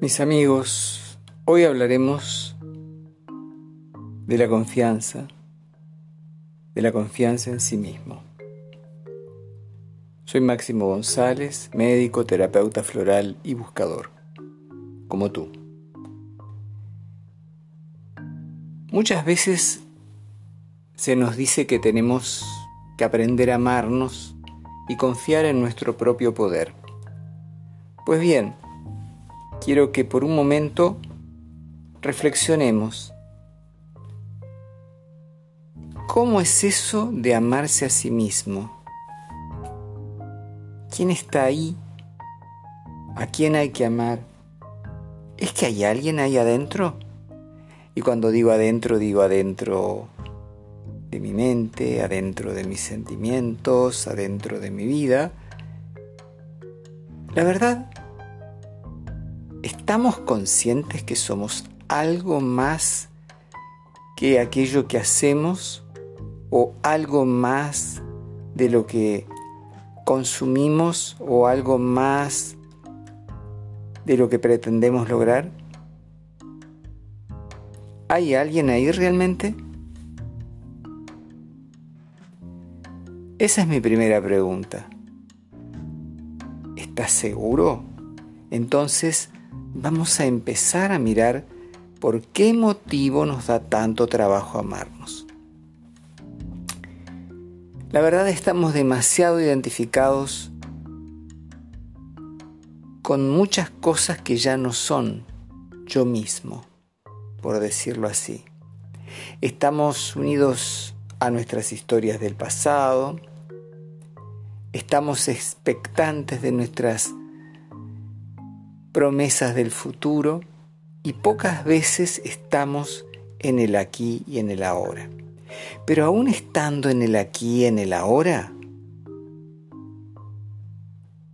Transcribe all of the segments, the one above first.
Mis amigos, hoy hablaremos de la confianza, de la confianza en sí mismo. Soy Máximo González, médico, terapeuta floral y buscador, como tú. Muchas veces se nos dice que tenemos que aprender a amarnos y confiar en nuestro propio poder. Pues bien, quiero que por un momento reflexionemos. ¿Cómo es eso de amarse a sí mismo? ¿Quién está ahí? ¿A quién hay que amar? ¿Es que hay alguien ahí adentro? Y cuando digo adentro, digo adentro de mi mente, adentro de mis sentimientos, adentro de mi vida. La verdad ¿Estamos conscientes que somos algo más que aquello que hacemos o algo más de lo que consumimos o algo más de lo que pretendemos lograr? ¿Hay alguien ahí realmente? Esa es mi primera pregunta. ¿Estás seguro? Entonces, vamos a empezar a mirar por qué motivo nos da tanto trabajo amarnos. La verdad estamos demasiado identificados con muchas cosas que ya no son yo mismo, por decirlo así. Estamos unidos a nuestras historias del pasado, estamos expectantes de nuestras promesas del futuro y pocas veces estamos en el aquí y en el ahora. Pero aún estando en el aquí y en el ahora,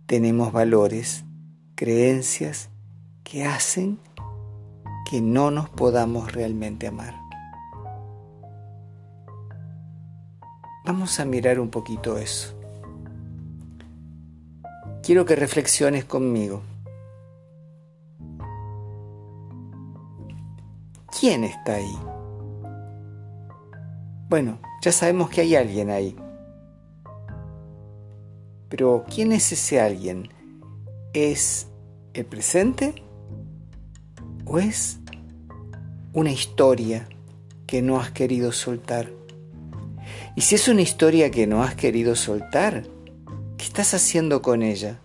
tenemos valores, creencias que hacen que no nos podamos realmente amar. Vamos a mirar un poquito eso. Quiero que reflexiones conmigo. ¿Quién está ahí? Bueno, ya sabemos que hay alguien ahí. Pero ¿quién es ese alguien? ¿Es el presente? ¿O es una historia que no has querido soltar? Y si es una historia que no has querido soltar, ¿qué estás haciendo con ella?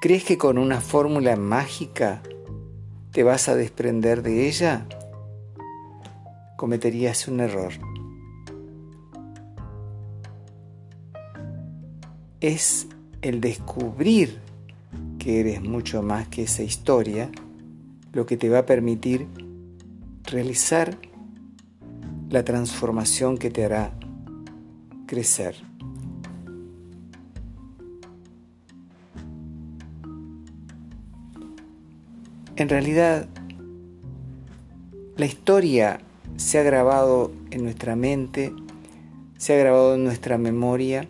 ¿Crees que con una fórmula mágica te vas a desprender de ella, cometerías un error. Es el descubrir que eres mucho más que esa historia lo que te va a permitir realizar la transformación que te hará crecer. En realidad, la historia se ha grabado en nuestra mente, se ha grabado en nuestra memoria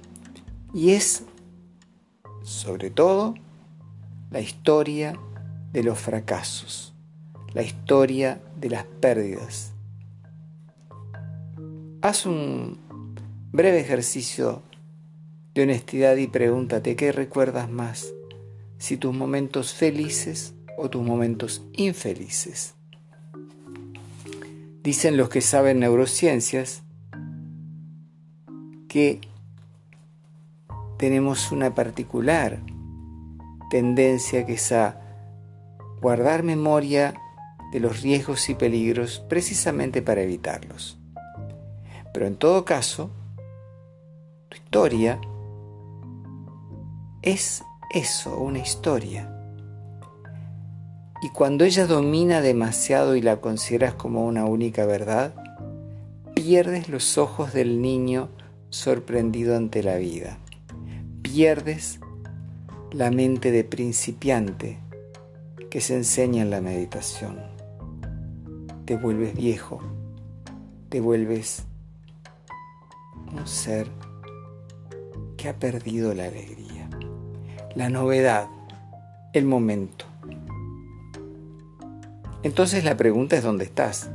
y es, sobre todo, la historia de los fracasos, la historia de las pérdidas. Haz un breve ejercicio de honestidad y pregúntate qué recuerdas más, si tus momentos felices o tus momentos infelices. Dicen los que saben neurociencias que tenemos una particular tendencia que es a guardar memoria de los riesgos y peligros precisamente para evitarlos. Pero en todo caso, tu historia es eso, una historia. Y cuando ella domina demasiado y la consideras como una única verdad, pierdes los ojos del niño sorprendido ante la vida. Pierdes la mente de principiante que se enseña en la meditación. Te vuelves viejo, te vuelves un ser que ha perdido la alegría, la novedad, el momento Entonces la pregunta es dónde estás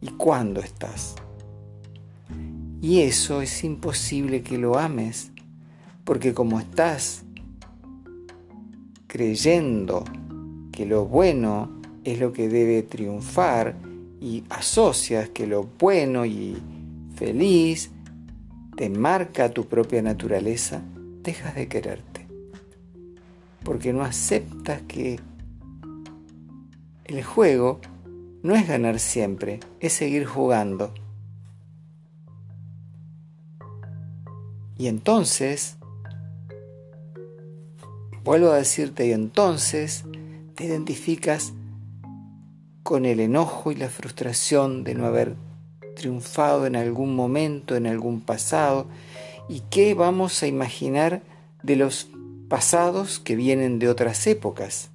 y cuándo estás. Y eso es imposible que lo ames, porque como estás creyendo que lo bueno es lo que debe triunfar y asocias que lo bueno y feliz te marca tu propia naturaleza, dejas de quererte. Porque no aceptas que el juego no es ganar siempre, es seguir jugando. Y entonces, vuelvo a decirte, y entonces te identificas con el enojo y la frustración de no haber triunfado en algún momento, en algún pasado, y qué vamos a imaginar de los pasados que vienen de otras épocas,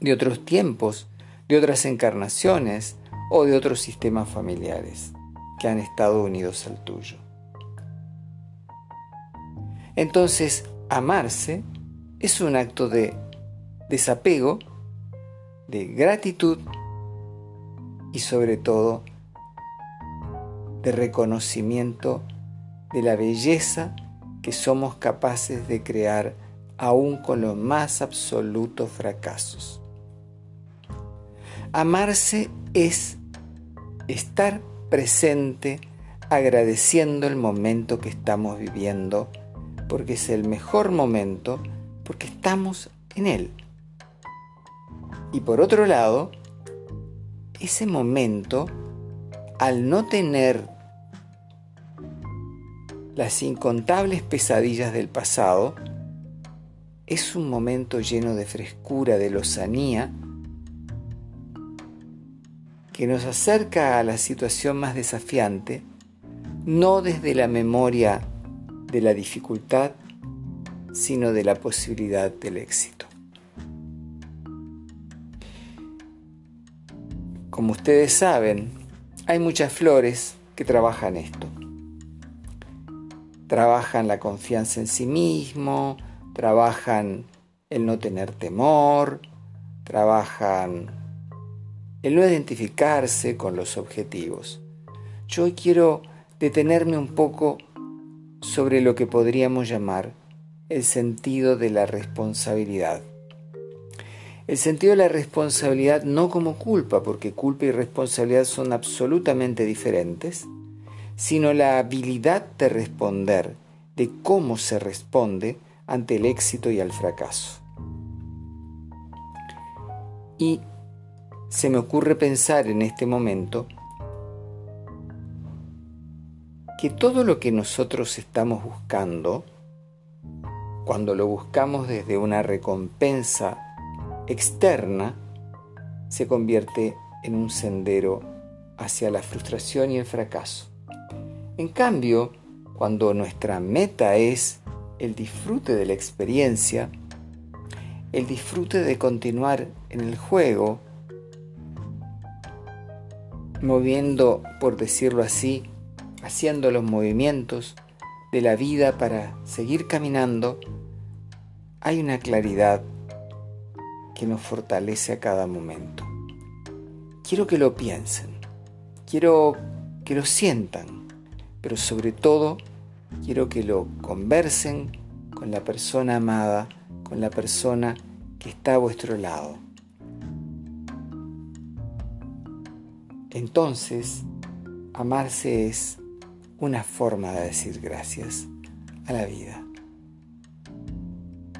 de otros tiempos, de otras encarnaciones o de otros sistemas familiares que han estado unidos al tuyo. Entonces, amarse es un acto de desapego, de gratitud y sobre todo de reconocimiento de la belleza que somos capaces de crear aún con los más absolutos fracasos. Amarse es estar presente agradeciendo el momento que estamos viviendo, porque es el mejor momento, porque estamos en él. Y por otro lado, ese momento al no tener las incontables pesadillas del pasado, es un momento lleno de frescura, de lozanía, que nos acerca a la situación más desafiante, no desde la memoria de la dificultad, sino de la posibilidad del éxito. Como ustedes saben, hay muchas flores que trabajan esto. Trabajan la confianza en sí mismo, trabajan el no tener temor, trabajan el no identificarse con los objetivos. Yo hoy quiero detenerme un poco sobre lo que podríamos llamar el sentido de la responsabilidad. El sentido de la responsabilidad no como culpa, porque culpa y responsabilidad son absolutamente diferentes, sino la habilidad de responder, de cómo se responde ante el éxito y al fracaso. Y se me ocurre pensar en este momento que todo lo que nosotros estamos buscando, cuando lo buscamos desde una recompensa externa se convierte en un sendero hacia la frustración y el fracaso. En cambio, cuando nuestra meta es el disfrute de la experiencia, el disfrute de continuar en el juego, moviendo, por decirlo así, haciendo los movimientos de la vida para seguir caminando, hay una claridad que nos fortalece a cada momento. Quiero que lo piensen, quiero que lo sientan, pero sobre todo quiero que lo conversen con la persona amada, con la persona que está a vuestro lado. Entonces, amarse es una forma de decir gracias a la vida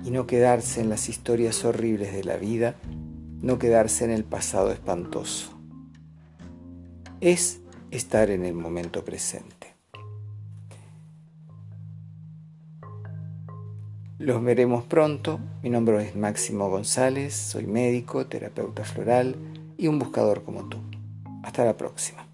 y no quedarse en las historias horribles de la vida, no quedarse en el pasado espantoso. Es estar en el momento presente. Los veremos pronto. Mi nombre es Máximo González, soy médico, terapeuta floral y un buscador como tú. Hasta la próxima.